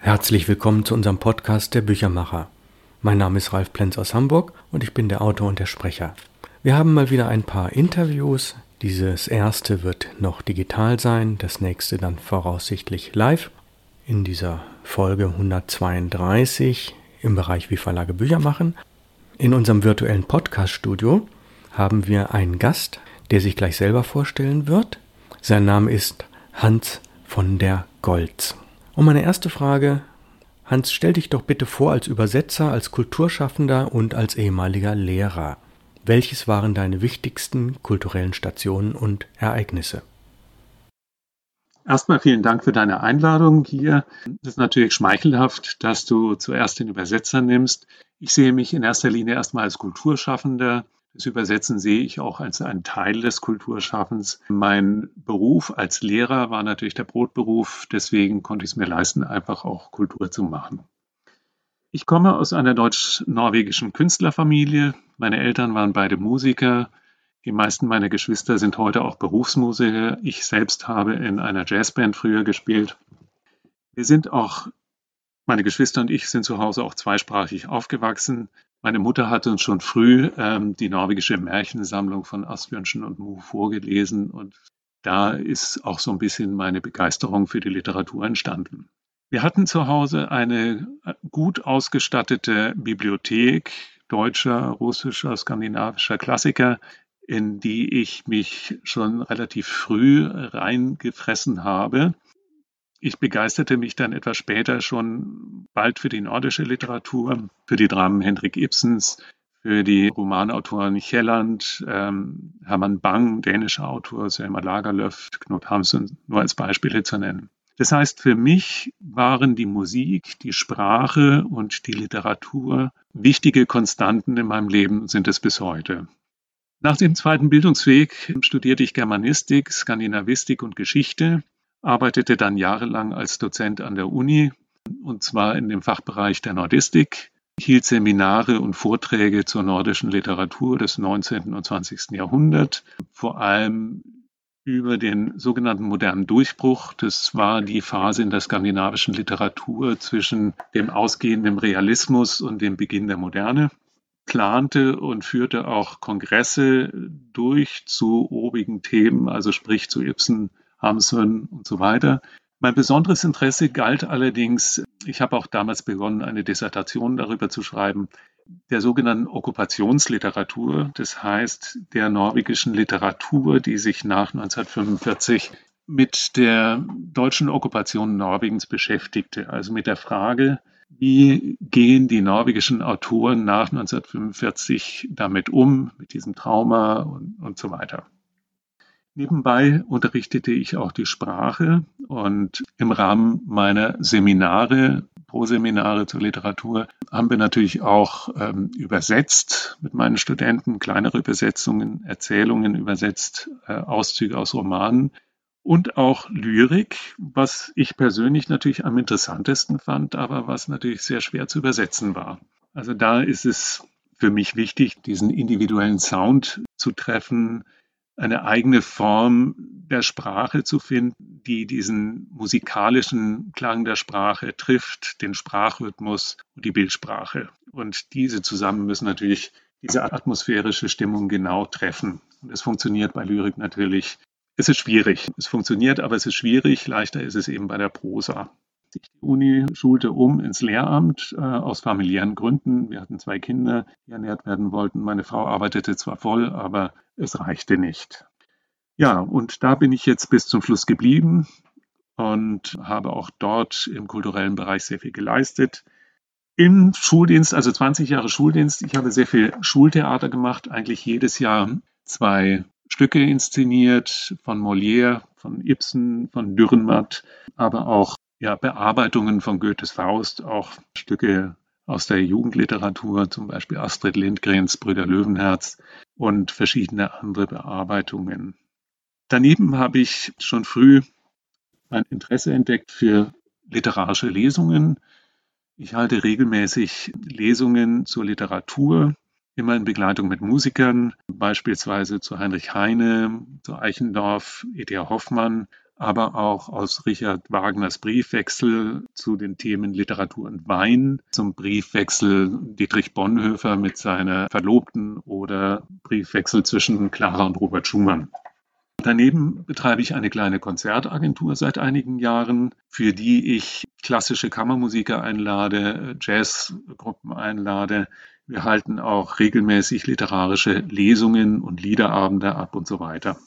Herzlich willkommen zu unserem Podcast Der Büchermacher. Mein Name ist Ralf Plenz aus Hamburg und ich bin der Autor und der Sprecher. Wir haben mal wieder ein paar Interviews. Dieses erste wird noch digital sein, das nächste dann voraussichtlich live. In dieser Folge 132 im Bereich Wie Verlage Bücher machen. In unserem virtuellen Podcast-Studio haben wir einen Gast, der sich gleich selber vorstellen wird. Sein Name ist Hans von der Goltz. Und meine erste Frage, Hans, stell dich doch bitte vor als Übersetzer, als Kulturschaffender und als ehemaliger Lehrer. Welches waren deine wichtigsten kulturellen Stationen und Ereignisse? Erstmal vielen Dank für deine Einladung hier. Es ist natürlich schmeichelhaft, dass du zuerst den Übersetzer nimmst. Ich sehe mich in erster Linie erstmal als Kulturschaffender. Das Übersetzen sehe ich auch als einen Teil des Kulturschaffens. Mein Beruf als Lehrer war natürlich der Brotberuf, deswegen konnte ich es mir leisten, einfach auch Kultur zu machen. Ich komme aus einer deutsch-norwegischen Künstlerfamilie. Meine Eltern waren beide Musiker. Die meisten meiner Geschwister sind heute auch Berufsmusiker. Ich selbst habe in einer Jazzband früher gespielt. Wir sind auch, meine Geschwister und ich sind zu Hause auch zweisprachig aufgewachsen. Meine Mutter hatte uns schon früh ähm, die norwegische Märchensammlung von Asbjörnsen und Mu vorgelesen und da ist auch so ein bisschen meine Begeisterung für die Literatur entstanden. Wir hatten zu Hause eine äh, gut ausgestattete Bibliothek deutscher, russischer, skandinavischer Klassiker, in die ich mich schon relativ früh reingefressen habe. Ich begeisterte mich dann etwas später schon bald für die nordische Literatur, für die Dramen Hendrik Ibsens, für die Romanautoren Kjelland, ähm, Hermann Bang, dänischer Autor, Selma Lagerlöf, Knut Hamsun, nur als Beispiele zu nennen. Das heißt, für mich waren die Musik, die Sprache und die Literatur wichtige Konstanten in meinem Leben, sind es bis heute. Nach dem zweiten Bildungsweg studierte ich Germanistik, Skandinavistik und Geschichte arbeitete dann jahrelang als Dozent an der Uni und zwar in dem Fachbereich der Nordistik, hielt Seminare und Vorträge zur nordischen Literatur des 19. und 20. Jahrhunderts, vor allem über den sogenannten modernen Durchbruch. Das war die Phase in der skandinavischen Literatur zwischen dem ausgehenden Realismus und dem Beginn der Moderne plante und führte auch Kongresse durch zu obigen Themen, also sprich zu Ibsen, Hamsun und so weiter. Mein besonderes Interesse galt allerdings, ich habe auch damals begonnen, eine Dissertation darüber zu schreiben, der sogenannten Okkupationsliteratur, das heißt der norwegischen Literatur, die sich nach 1945 mit der deutschen Okkupation Norwegens beschäftigte, also mit der Frage, wie gehen die norwegischen Autoren nach 1945 damit um, mit diesem Trauma und, und so weiter. Nebenbei unterrichtete ich auch die Sprache und im Rahmen meiner Seminare, Pro-Seminare zur Literatur, haben wir natürlich auch ähm, übersetzt mit meinen Studenten, kleinere Übersetzungen, Erzählungen übersetzt, äh, Auszüge aus Romanen und auch Lyrik, was ich persönlich natürlich am interessantesten fand, aber was natürlich sehr schwer zu übersetzen war. Also da ist es für mich wichtig, diesen individuellen Sound zu treffen, eine eigene Form der Sprache zu finden, die diesen musikalischen Klang der Sprache trifft, den Sprachrhythmus und die Bildsprache. Und diese zusammen müssen natürlich diese atmosphärische Stimmung genau treffen. Und es funktioniert bei Lyrik natürlich. Es ist schwierig. Es funktioniert, aber es ist schwierig. Leichter ist es eben bei der Prosa die Uni schulte um ins Lehramt äh, aus familiären Gründen. Wir hatten zwei Kinder, die ernährt werden wollten. Meine Frau arbeitete zwar voll, aber es reichte nicht. Ja, und da bin ich jetzt bis zum Schluss geblieben und habe auch dort im kulturellen Bereich sehr viel geleistet. Im Schuldienst, also 20 Jahre Schuldienst, ich habe sehr viel Schultheater gemacht, eigentlich jedes Jahr zwei Stücke inszeniert von Molière, von Ibsen, von Dürrenmatt, aber auch ja, Bearbeitungen von Goethes Faust, auch Stücke aus der Jugendliteratur, zum Beispiel Astrid Lindgrens Brüder Löwenherz und verschiedene andere Bearbeitungen. Daneben habe ich schon früh mein Interesse entdeckt für literarische Lesungen. Ich halte regelmäßig Lesungen zur Literatur, immer in Begleitung mit Musikern, beispielsweise zu Heinrich Heine, zu Eichendorff, E.T.A. Hoffmann, aber auch aus Richard Wagners Briefwechsel zu den Themen Literatur und Wein, zum Briefwechsel Dietrich Bonhoeffer mit seiner Verlobten oder Briefwechsel zwischen Clara und Robert Schumann. Daneben betreibe ich eine kleine Konzertagentur seit einigen Jahren, für die ich klassische Kammermusiker einlade, Jazzgruppen einlade. Wir halten auch regelmäßig literarische Lesungen und Liederabende ab und so weiter.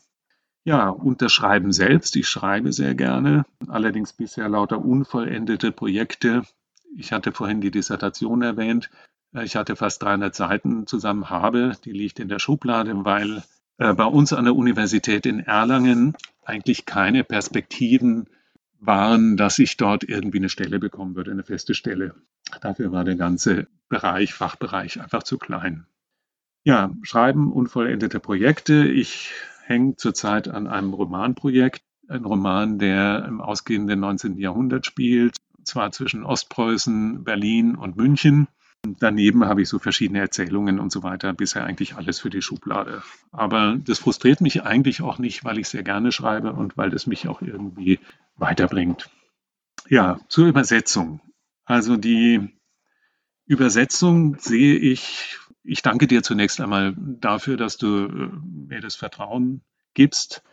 Ja, und das Schreiben selbst. Ich schreibe sehr gerne, allerdings bisher lauter unvollendete Projekte. Ich hatte vorhin die Dissertation erwähnt. Ich hatte fast 300 Seiten zusammen habe. Die liegt in der Schublade, weil äh, bei uns an der Universität in Erlangen eigentlich keine Perspektiven waren, dass ich dort irgendwie eine Stelle bekommen würde, eine feste Stelle. Dafür war der ganze Bereich, Fachbereich einfach zu klein. Ja, Schreiben unvollendete Projekte. Ich hängt zurzeit an einem Romanprojekt. Ein Roman, der im ausgehenden 19. Jahrhundert spielt, zwar zwischen Ostpreußen, Berlin und München. Daneben habe ich so verschiedene Erzählungen und so weiter. Bisher eigentlich alles für die Schublade. Aber das frustriert mich eigentlich auch nicht, weil ich sehr gerne schreibe und weil das mich auch irgendwie weiterbringt. Ja, zur Übersetzung. Also die Übersetzung sehe ich ich danke dir zunächst einmal dafür, dass du äh, mir das Vertrauen gibst.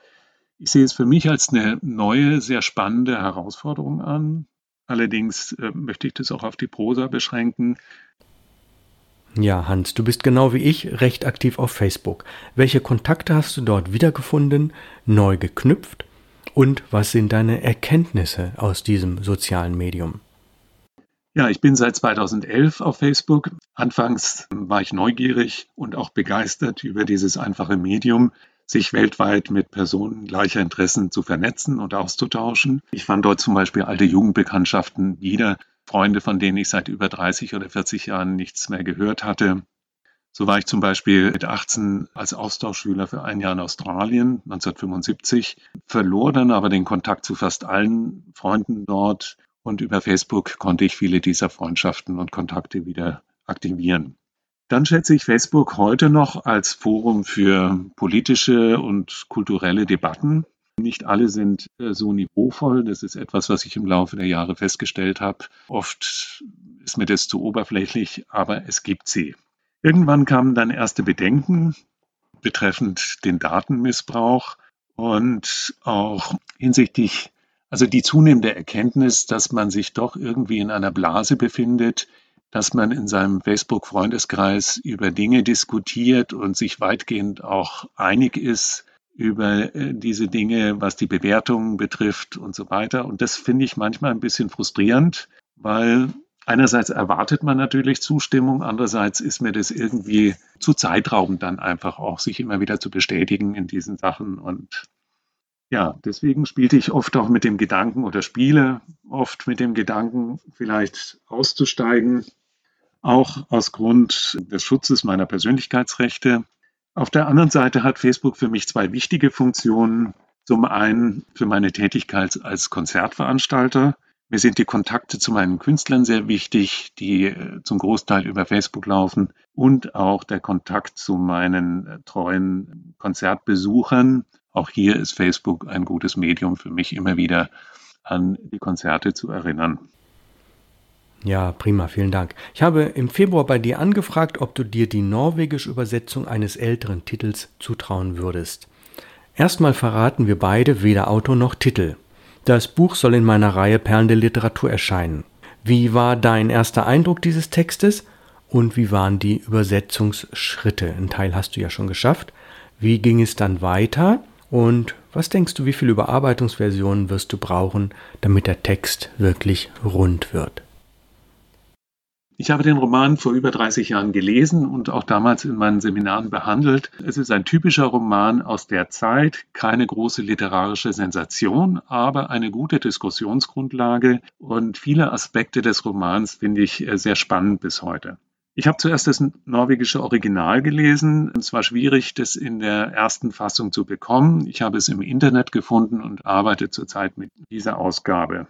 Ich sehe es für mich als eine neue, sehr spannende Herausforderung an. Allerdings äh, möchte ich das auch auf die Prosa beschränken. Ja, Hans, du bist genau wie ich recht aktiv auf Facebook. Welche Kontakte hast du dort wiedergefunden, neu geknüpft und was sind deine Erkenntnisse aus diesem sozialen Medium? Ja, ich bin seit 2011 auf Facebook. Anfangs war ich neugierig und auch begeistert über dieses einfache Medium, sich weltweit mit Personen gleicher Interessen zu vernetzen und auszutauschen. Ich fand dort zum Beispiel alte Jugendbekanntschaften wieder, Freunde, von denen ich seit über 30 oder 40 Jahren nichts mehr gehört hatte. So war ich zum Beispiel mit 18 als Austauschschüler für ein Jahr in Australien 1975, verlor dann aber den Kontakt zu fast allen Freunden dort und über Facebook konnte ich viele dieser Freundschaften und Kontakte wieder aktivieren. Dann schätze ich Facebook heute noch als Forum für politische und kulturelle Debatten. Nicht alle sind äh, so niveauvoll. Das ist etwas, was ich im Laufe der Jahre festgestellt habe. Oft ist mir das zu oberflächlich, aber es gibt sie. Irgendwann kamen dann erste Bedenken betreffend den Datenmissbrauch und auch hinsichtlich also die zunehmende Erkenntnis, dass man sich doch irgendwie in einer Blase befindet, dass man in seinem Facebook-Freundeskreis über Dinge diskutiert und sich weitgehend auch einig ist über äh, diese Dinge, was die Bewertungen betrifft und so weiter. Und das finde ich manchmal ein bisschen frustrierend, weil einerseits erwartet man natürlich Zustimmung, andererseits ist mir das irgendwie zu zeitraubend dann einfach auch, sich immer wieder zu bestätigen in diesen Sachen. Und ja, deswegen spielte ich oft auch mit dem Gedanken oder spiele oft mit dem Gedanken, vielleicht auszusteigen, auch aus Grund des Schutzes meiner Persönlichkeitsrechte. Auf der anderen Seite hat Facebook für mich zwei wichtige Funktionen. Zum einen für meine Tätigkeit als Konzertveranstalter. Mir sind die Kontakte zu meinen Künstlern sehr wichtig, die äh, zum Großteil über Facebook laufen und auch der Kontakt zu meinen äh, treuen Konzertbesuchern, auch hier ist Facebook ein gutes Medium für mich, immer wieder an die Konzerte zu erinnern. Ja, prima, vielen Dank. Ich habe im Februar bei dir angefragt, ob du dir die norwegische Übersetzung eines älteren Titels zutrauen würdest. Erstmal verraten wir beide weder Autor noch Titel. Das Buch soll in meiner Reihe Perlen der Literatur erscheinen. Wie war dein erster Eindruck dieses Textes und wie waren die Übersetzungsschritte? Ein Teil hast du ja schon geschafft. Wie ging es dann weiter? Und was denkst du, wie viele Überarbeitungsversionen wirst du brauchen, damit der Text wirklich rund wird? Ich habe den Roman vor über 30 Jahren gelesen und auch damals in meinen Seminaren behandelt. Es ist ein typischer Roman aus der Zeit, keine große literarische Sensation, aber eine gute Diskussionsgrundlage und viele Aspekte des Romans finde ich sehr spannend bis heute. Ich habe zuerst das norwegische Original gelesen. Es war schwierig, das in der ersten Fassung zu bekommen. Ich habe es im Internet gefunden und arbeite zurzeit mit dieser Ausgabe.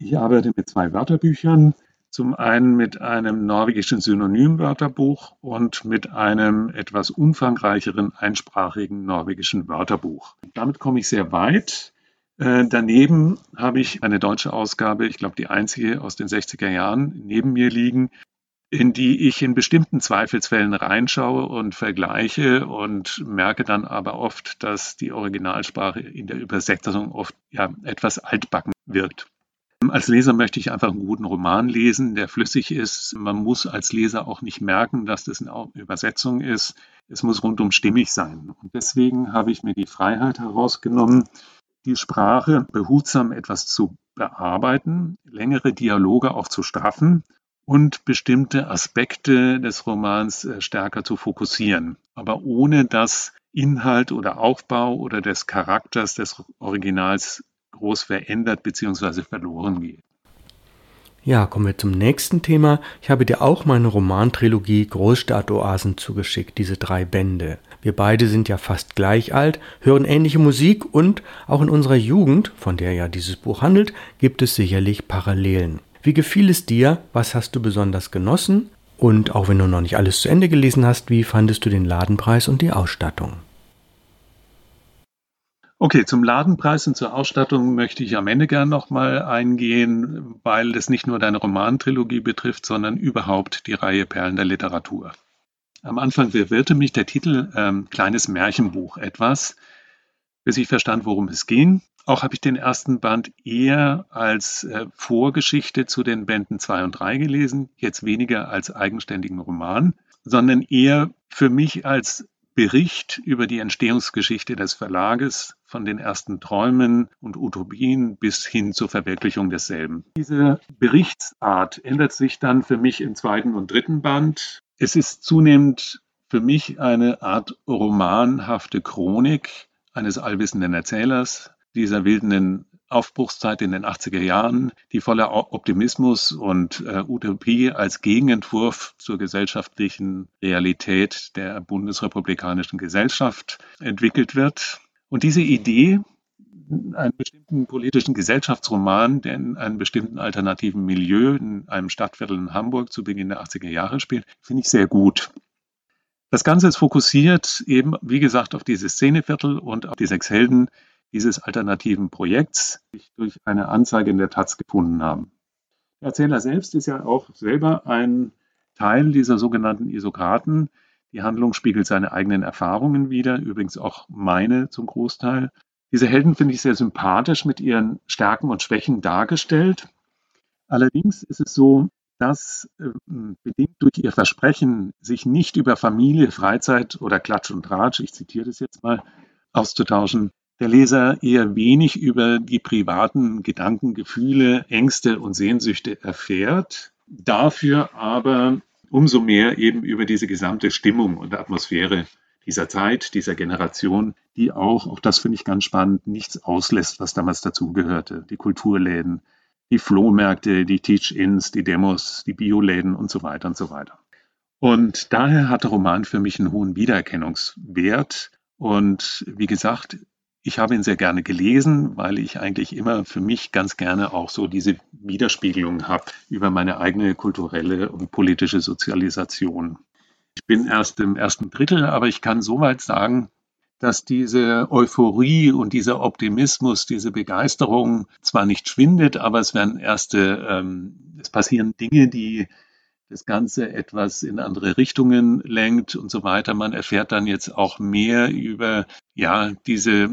Ich arbeite mit zwei Wörterbüchern. Zum einen mit einem norwegischen Synonymwörterbuch und mit einem etwas umfangreicheren einsprachigen norwegischen Wörterbuch. Damit komme ich sehr weit. Äh, daneben habe ich eine deutsche Ausgabe, ich glaube die einzige aus den 60er Jahren, neben mir liegen, in die ich in bestimmten Zweifelsfällen reinschaue und vergleiche und merke dann aber oft, dass die Originalsprache in der Übersetzung oft ja, etwas altbacken wirkt. Als Leser möchte ich einfach einen guten Roman lesen, der flüssig ist. Man muss als Leser auch nicht merken, dass das eine Übersetzung ist. Es muss rundum stimmig sein. Und deswegen habe ich mir die Freiheit herausgenommen, die Sprache behutsam etwas zu bearbeiten, längere Dialoge auch zu straffen und bestimmte Aspekte des Romans äh, stärker zu fokussieren, aber ohne dass Inhalt oder Aufbau oder des Charakters des Originals groß verändert bzw. verloren geht. Ja, kommen wir zum nächsten Thema. Ich habe dir auch meine Romantrilogie Großstadtoasen zugeschickt, diese drei Bände. Wir beide sind ja fast gleich alt, hören ähnliche Musik und auch in unserer Jugend, von der ja dieses Buch handelt, gibt es sicherlich Parallelen. Wie gefiel es dir? Was hast du besonders genossen? Und auch wenn du noch nicht alles zu Ende gelesen hast, wie fandest du den Ladenpreis und die Ausstattung? Okay, zum Ladenpreis und zur Ausstattung möchte ich am Ende gern nochmal eingehen, weil das nicht nur deine Romantrilogie betrifft, sondern überhaupt die Reihe Perlen der Literatur. Am Anfang verwirrte mich der Titel ähm, Kleines Märchenbuch etwas, bis ich verstand, worum es ging. Auch habe ich den ersten Band eher als äh, Vorgeschichte zu den Bänden 2 und 3 gelesen, jetzt weniger als eigenständigen Roman, sondern eher für mich als Bericht über die Entstehungsgeschichte des Verlages von den ersten Träumen und Utopien bis hin zur Verwirklichung desselben. Diese Berichtsart ändert sich dann für mich im zweiten und dritten Band. Es ist zunehmend für mich eine Art romanhafte Chronik eines allwissenden Erzählers dieser wildenden Aufbruchszeit in den 80er Jahren, die voller Optimismus und äh, Utopie als Gegenentwurf zur gesellschaftlichen Realität der bundesrepublikanischen Gesellschaft entwickelt wird. Und diese Idee, einen bestimmten politischen Gesellschaftsroman, der in einem bestimmten alternativen Milieu in einem Stadtviertel in Hamburg zu Beginn der 80er Jahre spielt, finde ich sehr gut. Das Ganze ist fokussiert eben, wie gesagt, auf dieses Szeneviertel und auf die sechs Helden, dieses alternativen Projekts sich durch eine Anzeige in der Taz gefunden haben. Der Erzähler selbst ist ja auch selber ein Teil dieser sogenannten Isokraten. Die Handlung spiegelt seine eigenen Erfahrungen wider, übrigens auch meine zum Großteil. Diese Helden finde ich sehr sympathisch mit ihren Stärken und Schwächen dargestellt. Allerdings ist es so, dass äh, bedingt durch ihr Versprechen, sich nicht über Familie, Freizeit oder Klatsch und Tratsch, ich zitiere das jetzt mal, auszutauschen, der Leser eher wenig über die privaten Gedanken, Gefühle, Ängste und Sehnsüchte erfährt, dafür aber umso mehr eben über diese gesamte Stimmung und Atmosphäre dieser Zeit, dieser Generation, die auch, auch das finde ich ganz spannend, nichts auslässt, was damals dazugehörte. Die Kulturläden, die Flohmärkte, die Teach-Ins, die Demos, die Bioläden und so weiter und so weiter. Und daher hat der Roman für mich einen hohen Wiedererkennungswert. Und wie gesagt, ich habe ihn sehr gerne gelesen, weil ich eigentlich immer für mich ganz gerne auch so diese Widerspiegelung habe über meine eigene kulturelle und politische Sozialisation. Ich bin erst im ersten Drittel, aber ich kann soweit sagen, dass diese Euphorie und dieser Optimismus, diese Begeisterung zwar nicht schwindet, aber es werden erste, ähm, es passieren Dinge, die das Ganze etwas in andere Richtungen lenkt und so weiter. Man erfährt dann jetzt auch mehr über ja diese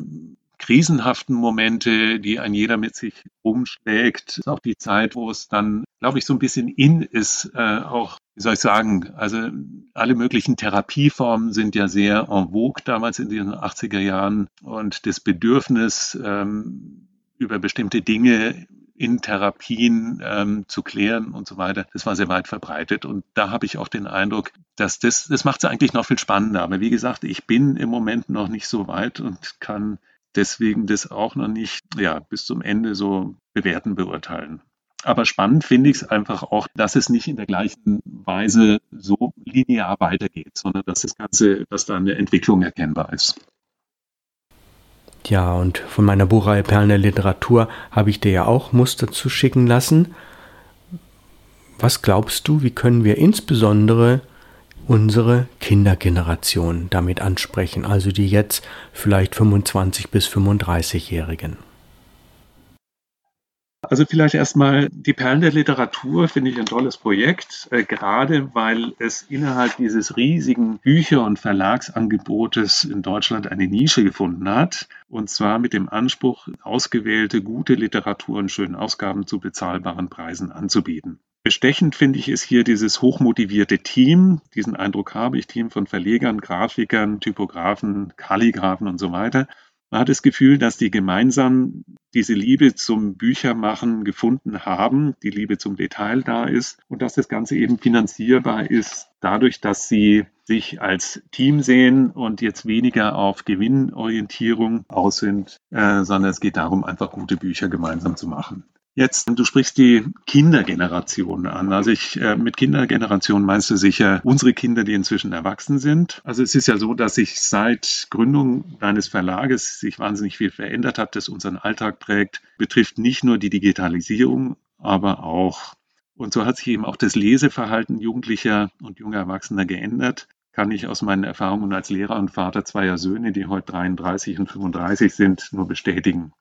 krisenhaften Momente, die ein jeder mit sich umschlägt. Ist auch die Zeit, wo es dann, glaube ich, so ein bisschen in ist, äh, auch, wie soll ich sagen, also alle möglichen Therapieformen sind ja sehr en vogue damals in den 80er Jahren und das Bedürfnis, ähm, über bestimmte Dinge in Therapien ähm, zu klären und so weiter. Das war sehr weit verbreitet und da habe ich auch den Eindruck, dass das, das macht es eigentlich noch viel spannender. Aber wie gesagt, ich bin im Moment noch nicht so weit und kann deswegen das auch noch nicht ja, bis zum Ende so bewerten, beurteilen. Aber spannend finde ich es einfach auch, dass es nicht in der gleichen Weise so linear weitergeht, sondern dass das Ganze, dass da eine Entwicklung erkennbar ist. Ja, und von meiner Buchreihe Perlen der Literatur habe ich dir ja auch Muster zuschicken lassen. Was glaubst du, wie können wir insbesondere unsere Kindergeneration damit ansprechen, also die jetzt vielleicht 25 bis 35-Jährigen? Also vielleicht erstmal die Perlen der Literatur finde ich ein tolles Projekt, äh, gerade weil es innerhalb dieses riesigen Bücher- und Verlagsangebotes in Deutschland eine Nische gefunden hat. Und zwar mit dem Anspruch, ausgewählte gute Literatur in schönen Ausgaben zu bezahlbaren Preisen anzubieten. Bestechend finde ich es hier dieses hochmotivierte Team. Diesen Eindruck habe ich, Team von Verlegern, Grafikern, Typografen, Kalligraphen und so weiter. Man hat das Gefühl, dass die gemeinsam diese Liebe zum Büchermachen gefunden haben, die Liebe zum Detail da ist und dass das Ganze eben finanzierbar ist, dadurch, dass sie sich als Team sehen und jetzt weniger auf Gewinnorientierung aus sind, äh, sondern es geht darum, einfach gute Bücher gemeinsam zu machen. Jetzt, du sprichst die Kindergeneration an. Also ich, äh, mit Kindergeneration meinst du sicher unsere Kinder, die inzwischen erwachsen sind. Also es ist ja so, dass sich seit Gründung deines Verlages sich wahnsinnig viel verändert hat, das unseren Alltag prägt, betrifft nicht nur die Digitalisierung, aber auch, und so hat sich eben auch das Leseverhalten Jugendlicher und junger Erwachsener geändert kann ich aus meinen Erfahrungen als Lehrer und Vater zweier Söhne, die heute 33 und 35 sind, nur bestätigen.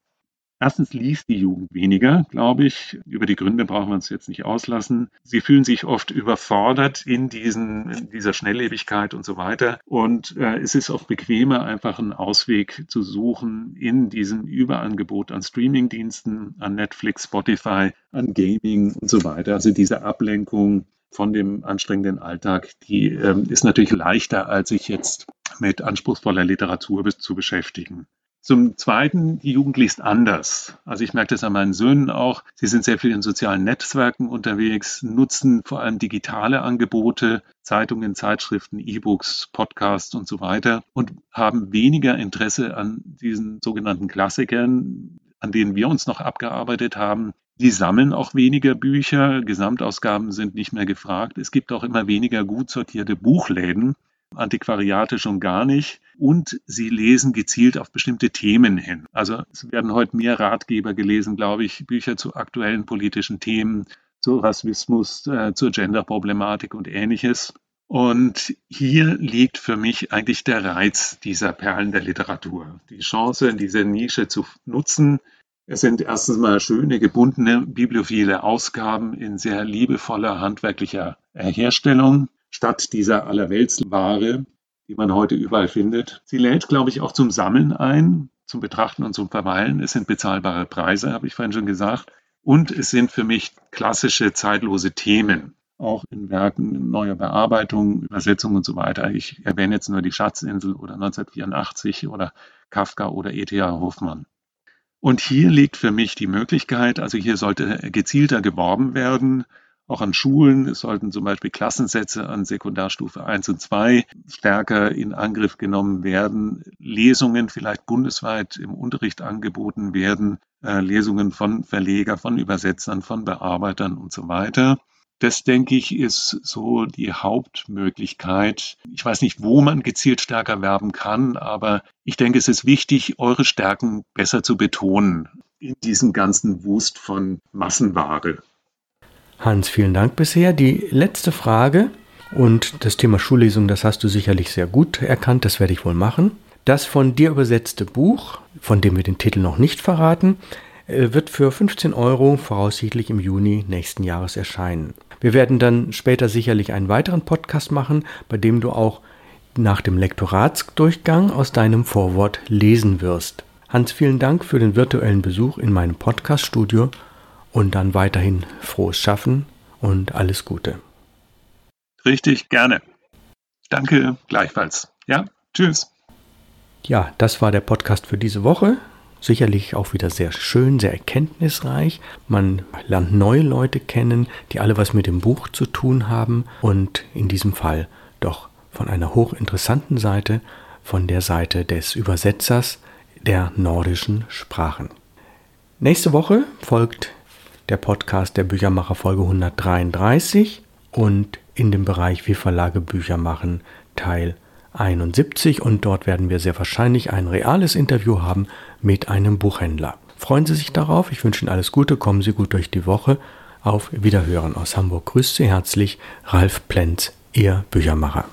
Erstens liest die Jugend weniger, glaube ich. Über die Gründe brauchen wir uns jetzt nicht auslassen. Sie fühlen sich oft überfordert in, diesen, in dieser Schnelllebigkeit und so weiter. Und äh, es ist oft bequemer, einfach einen Ausweg zu suchen in diesem Überangebot an Streamingdiensten, an Netflix, Spotify, an Gaming und so weiter. Also diese Ablenkung von dem anstrengenden Alltag, die ähm, ist natürlich leichter, als sich jetzt mit anspruchsvoller Literatur zu beschäftigen. Zum Zweiten, die Jugend liest anders. Also ich merke das an meinen Söhnen auch. Sie sind sehr viel in sozialen Netzwerken unterwegs, nutzen vor allem digitale Angebote, Zeitungen, Zeitschriften, E-Books, Podcasts und so weiter und haben weniger Interesse an diesen sogenannten Klassikern, an denen wir uns noch abgearbeitet haben. Die sammeln auch weniger Bücher, Gesamtausgaben sind nicht mehr gefragt. Es gibt auch immer weniger gut sortierte Buchläden. Antiquariate schon gar nicht. Und sie lesen gezielt auf bestimmte Themen hin. Also es werden heute mehr Ratgeber gelesen, glaube ich, Bücher zu aktuellen politischen Themen, zu Rassismus, äh, zur Genderproblematik und ähnliches. Und hier liegt für mich eigentlich der Reiz dieser Perlen der Literatur. Die Chance, diese Nische zu nutzen. Es sind erstens mal schöne, gebundene, bibliophile Ausgaben in sehr liebevoller handwerklicher Herstellung statt dieser Allerweltsware, die man heute überall findet. Sie lädt, glaube ich, auch zum Sammeln ein, zum Betrachten und zum Verweilen. Es sind bezahlbare Preise, habe ich vorhin schon gesagt. Und es sind für mich klassische, zeitlose Themen, auch in Werken neuer Bearbeitung, Übersetzung und so weiter. Ich erwähne jetzt nur die Schatzinsel oder 1984 oder Kafka oder E.T.A. Hoffmann. Und hier liegt für mich die Möglichkeit, also hier sollte gezielter geworben werden, auch an Schulen. Sollten zum Beispiel Klassensätze an Sekundarstufe 1 und 2 stärker in Angriff genommen werden. Lesungen vielleicht bundesweit im Unterricht angeboten werden. Äh, Lesungen von Verleger, von Übersetzern, von Bearbeitern und so weiter. Das, denke ich, ist so die Hauptmöglichkeit. Ich weiß nicht, wo man gezielt stärker werben kann, aber ich denke, es ist wichtig, eure Stärken besser zu betonen in diesem ganzen Wust von Massenware. Hans, vielen Dank bisher. Die letzte Frage und das Thema Schullesung, das hast du sicherlich sehr gut erkannt, das werde ich wohl machen. Das von dir übersetzte Buch, von dem wir den Titel noch nicht verraten, äh, wird für 15 Euro voraussichtlich im Juni nächsten Jahres erscheinen. Wir werden dann später sicherlich einen weiteren Podcast machen, bei dem du auch nach dem Lektoratsdurchgang aus deinem Vorwort lesen wirst. Hans, vielen Dank für den virtuellen Besuch in meinem Podcaststudio und dann weiterhin frohes Schaffen und alles Gute. Richtig, gerne. Danke gleichfalls. Ja, tschüss. Ja, das war der Podcast für diese Woche. Sicherlich auch wieder sehr schön, sehr erkenntnisreich. Man lernt neue Leute kennen, die alle was mit dem Buch zu tun haben und in diesem Fall doch von einer hochinteressanten Seite, von der Seite des Übersetzers der nordischen Sprachen. Nächste Woche folgt der Podcast der Büchermacher Folge 133 und in dem Bereich Wie Verlage Bücher machen Teil 71 und dort werden wir sehr wahrscheinlich ein reales Interview haben mit einem Buchhändler. Freuen Sie sich darauf, ich wünsche Ihnen alles Gute, kommen Sie gut durch die Woche. Auf Wiederhören aus Hamburg grüßt Sie herzlich Ralf Plenz, Ihr Büchermacher.